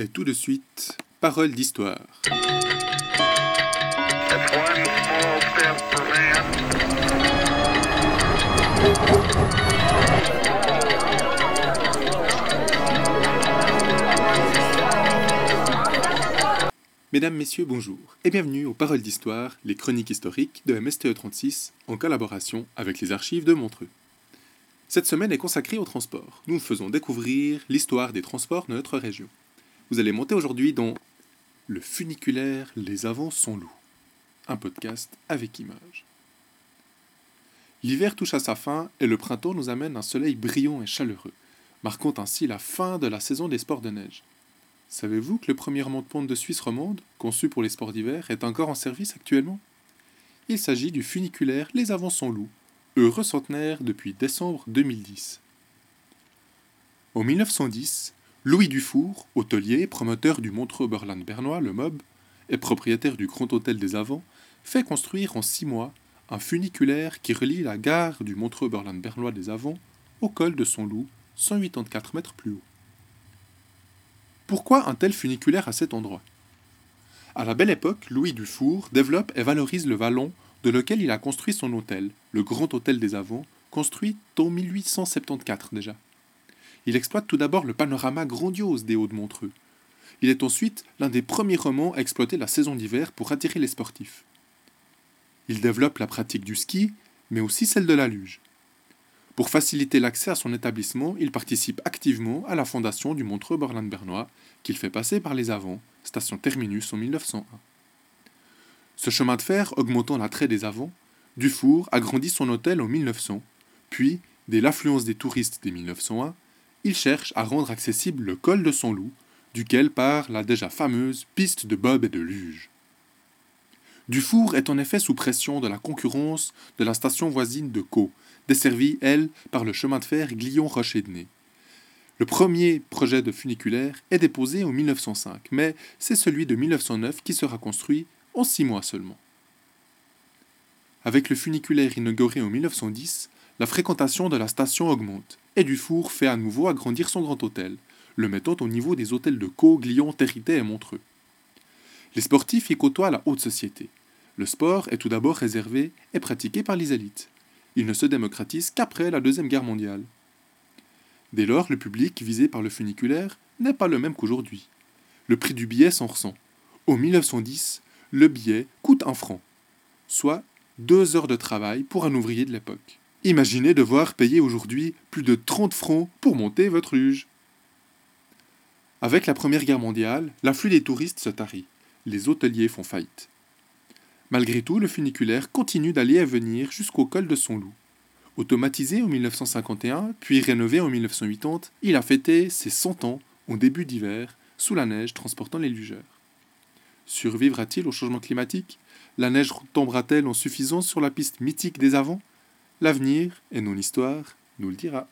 Et tout de suite, parole d'histoire. Mesdames, Messieurs, bonjour et bienvenue aux Paroles d'Histoire, les chroniques historiques de MSTE 36 en collaboration avec les archives de Montreux. Cette semaine est consacrée au transport. Nous faisons découvrir l'histoire des transports de notre région. Vous allez monter aujourd'hui dans Le funiculaire Les Avants sont loups, un podcast avec images. L'hiver touche à sa fin et le printemps nous amène un soleil brillant et chaleureux, marquant ainsi la fin de la saison des sports de neige. Savez-vous que le premier monte-pente de Suisse romande, conçu pour les sports d'hiver, est encore en service actuellement? Il s'agit du funiculaire Les Avançons Loups, heureux centenaire depuis décembre 2010. En 1910, Louis Dufour, hôtelier, promoteur du Montreux-Berland bernois, le MOB, et propriétaire du Grand Hôtel des Avants, fait construire en six mois un funiculaire qui relie la gare du Montreux-Berland bernois des Avants au col de son loup, 184 mètres plus haut. Pourquoi un tel funiculaire à cet endroit? À la belle époque, Louis Dufour développe et valorise le vallon de lequel il a construit son hôtel, le Grand Hôtel des Avants, construit en 1874 déjà. Il exploite tout d'abord le panorama grandiose des Hauts-de-Montreux. Il est ensuite l'un des premiers romans à exploiter la saison d'hiver pour attirer les sportifs. Il développe la pratique du ski, mais aussi celle de la luge. Pour faciliter l'accès à son établissement, il participe activement à la fondation du Montreux Borland bernois, qu'il fait passer par les Avants, station terminus en 1901. Ce chemin de fer augmentant l'attrait des Avants, Dufour agrandit son hôtel en 1900, puis, dès l'affluence des touristes dès 1901, il cherche à rendre accessible le col de son loup, duquel part la déjà fameuse piste de bob et de luge. Dufour est en effet sous pression de la concurrence de la station voisine de Caux, desservie, elle, par le chemin de fer Glion-Rocher-de-Nez. Le premier projet de funiculaire est déposé en 1905, mais c'est celui de 1909 qui sera construit en six mois seulement. Avec le funiculaire inauguré en 1910, la fréquentation de la station augmente, et Dufour fait à nouveau agrandir son grand hôtel, le mettant au niveau des hôtels de Caux, Glion, Territé et Montreux. Les sportifs y côtoient la haute société. Le sport est tout d'abord réservé et pratiqué par les élites il ne se démocratise qu'après la Deuxième Guerre mondiale. Dès lors, le public visé par le funiculaire n'est pas le même qu'aujourd'hui. Le prix du billet s'en ressent. Au 1910, le billet coûte un franc, soit deux heures de travail pour un ouvrier de l'époque. Imaginez devoir payer aujourd'hui plus de 30 francs pour monter votre luge. Avec la Première Guerre mondiale, l'afflux des touristes se tarit. Les hôteliers font faillite. Malgré tout, le funiculaire continue d'aller et venir jusqu'au col de son loup. Automatisé en 1951, puis rénové en 1980, il a fêté ses 100 ans au début d'hiver, sous la neige transportant les lugeurs. Survivra-t-il au changement climatique? La neige tombera-t-elle en suffisance sur la piste mythique des avants? L'avenir, et non l'histoire, nous le dira.